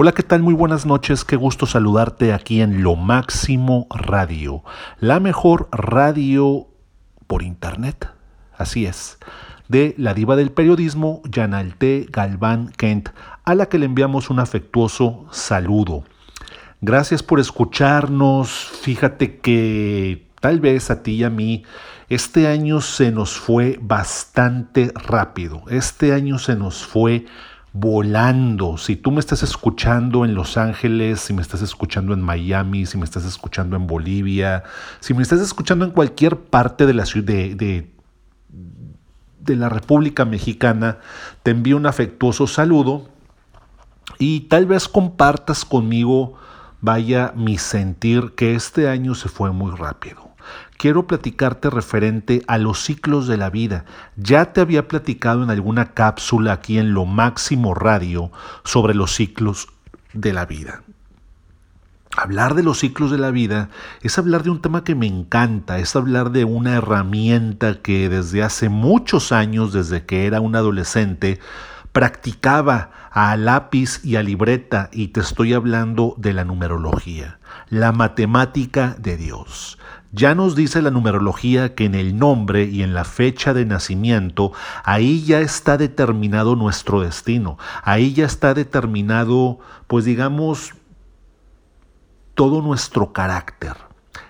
Hola, ¿qué tal? Muy buenas noches, qué gusto saludarte aquí en Lo Máximo Radio, la mejor radio por internet. Así es, de la diva del periodismo, Yanalte Galván Kent, a la que le enviamos un afectuoso saludo. Gracias por escucharnos, fíjate que tal vez a ti y a mí este año se nos fue bastante rápido, este año se nos fue volando. Si tú me estás escuchando en Los Ángeles, si me estás escuchando en Miami, si me estás escuchando en Bolivia, si me estás escuchando en cualquier parte de la ciudad de, de, la República Mexicana, te envío un afectuoso saludo y tal vez compartas conmigo, vaya mi sentir, que este año se fue muy rápido quiero platicarte referente a los ciclos de la vida. Ya te había platicado en alguna cápsula aquí en Lo Máximo Radio sobre los ciclos de la vida. Hablar de los ciclos de la vida es hablar de un tema que me encanta, es hablar de una herramienta que desde hace muchos años, desde que era un adolescente, practicaba a lápiz y a libreta y te estoy hablando de la numerología, la matemática de Dios. Ya nos dice la numerología que en el nombre y en la fecha de nacimiento, ahí ya está determinado nuestro destino, ahí ya está determinado, pues digamos, todo nuestro carácter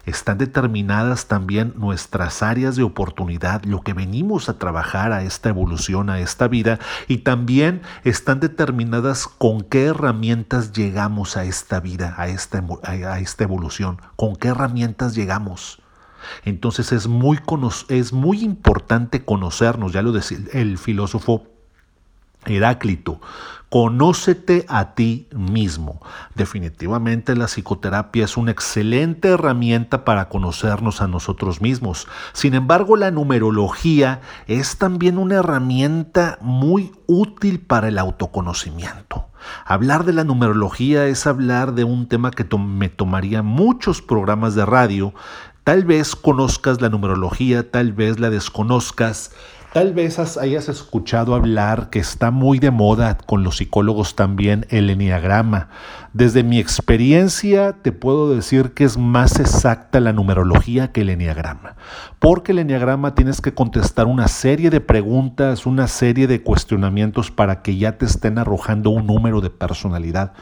están determinadas también nuestras áreas de oportunidad, lo que venimos a trabajar a esta evolución, a esta vida, y también están determinadas con qué herramientas llegamos a esta vida, a esta, a esta evolución, con qué herramientas llegamos. Entonces es muy, es muy importante conocernos, ya lo decía el filósofo Heráclito, conócete a ti mismo. Definitivamente la psicoterapia es una excelente herramienta para conocernos a nosotros mismos. Sin embargo, la numerología es también una herramienta muy útil para el autoconocimiento. Hablar de la numerología es hablar de un tema que me tomaría muchos programas de radio. Tal vez conozcas la numerología, tal vez la desconozcas. Tal vez hayas escuchado hablar que está muy de moda con los psicólogos también el enneagrama. Desde mi experiencia te puedo decir que es más exacta la numerología que el enneagrama, porque el enneagrama tienes que contestar una serie de preguntas, una serie de cuestionamientos para que ya te estén arrojando un número de personalidad.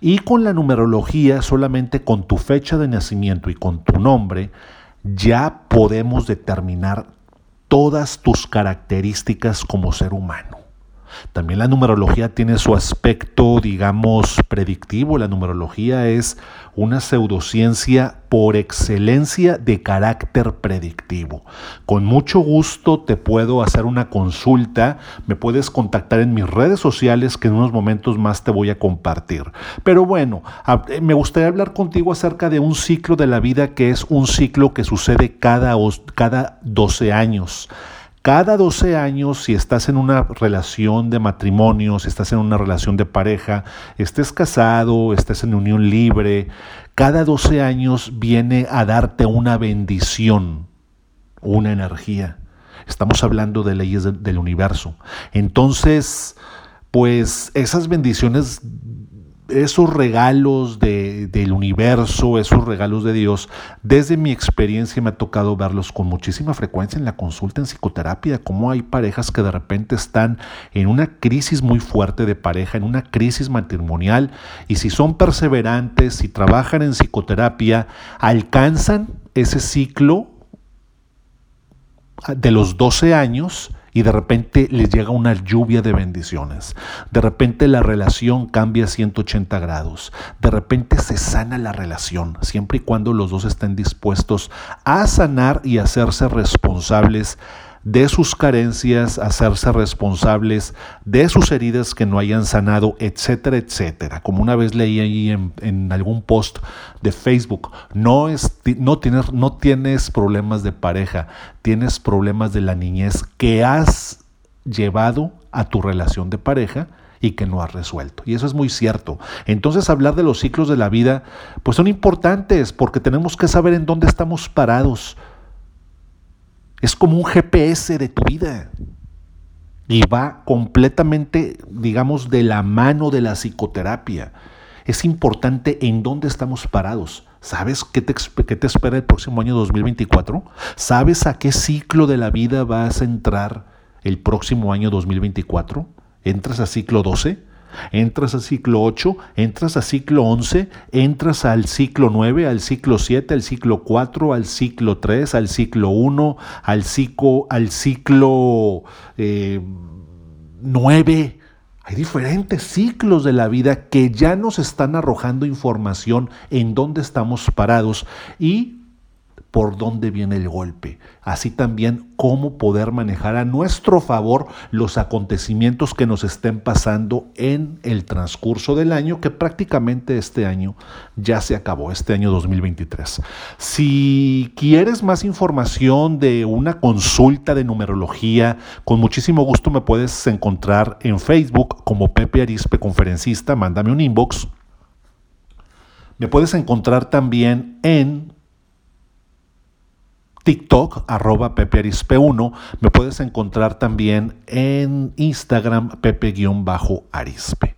Y con la numerología, solamente con tu fecha de nacimiento y con tu nombre, ya podemos determinar todas tus características como ser humano. También la numerología tiene su aspecto, digamos, predictivo. La numerología es una pseudociencia por excelencia de carácter predictivo. Con mucho gusto te puedo hacer una consulta, me puedes contactar en mis redes sociales que en unos momentos más te voy a compartir. Pero bueno, eh, me gustaría hablar contigo acerca de un ciclo de la vida que es un ciclo que sucede cada, cada 12 años. Cada 12 años, si estás en una relación de matrimonio, si estás en una relación de pareja, estés casado, estés en unión libre, cada 12 años viene a darte una bendición, una energía. Estamos hablando de leyes del universo. Entonces, pues esas bendiciones esos regalos del universo, esos regalos de Dios, desde mi experiencia me ha tocado verlos con muchísima frecuencia en la consulta en psicoterapia, como hay parejas que de repente están en una crisis muy fuerte de pareja, en una crisis matrimonial, y si son perseverantes, si trabajan en psicoterapia, alcanzan ese ciclo de los 12 años, y de repente les llega una lluvia de bendiciones. De repente la relación cambia a 180 grados. De repente se sana la relación, siempre y cuando los dos estén dispuestos a sanar y hacerse responsables de sus carencias, hacerse responsables de sus heridas que no hayan sanado, etcétera, etcétera. Como una vez leí ahí en, algún post de Facebook, no, no, tienes, no tienes problemas de pareja, tienes problemas de la niñez que has llevado a tu relación de pareja y que no has resuelto. Y eso es muy cierto. Entonces hablar de los ciclos de la vida, pues son importantes porque tenemos que saber en dónde estamos parados es como un GPS de tu vida. Y va completamente, digamos, de la mano de la psicoterapia. es importante en dónde estamos parados. ¿Sabes qué te, qué te espera el próximo año 2024? ¿Sabes a qué ciclo de la vida vas a entrar el próximo año 2024? ¿Entras a ciclo 12? Entras al ciclo 8, entras al ciclo 11, entras al ciclo 9, al ciclo 7, al ciclo 4, al ciclo 3, al ciclo 1, al ciclo, al ciclo 9. Eh, Hay diferentes ciclos de la vida que ya nos están arrojando información en dónde estamos parados y por dónde viene el golpe, así también cómo poder manejar a nuestro favor los acontecimientos que nos estén pasando en el transcurso del año, que prácticamente este año ya se acabó, este año 2023. Si quieres más información de una consulta de numerología, con muchísimo gusto me puedes encontrar en Facebook como Pepe Arispe Conferencista, mándame un inbox. Me puedes encontrar también en TikTok, arroba pepearispe1. Me puedes encontrar también en Instagram, pepe-arispe.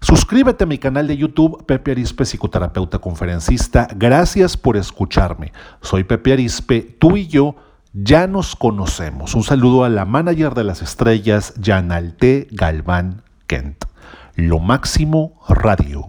Suscríbete a mi canal de YouTube, Pepe Arispe, psicoterapeuta conferencista. Gracias por escucharme. Soy Pepe Arispe, tú y yo ya nos conocemos. Un saludo a la manager de las estrellas, Janalte Galván Kent. Lo máximo radio.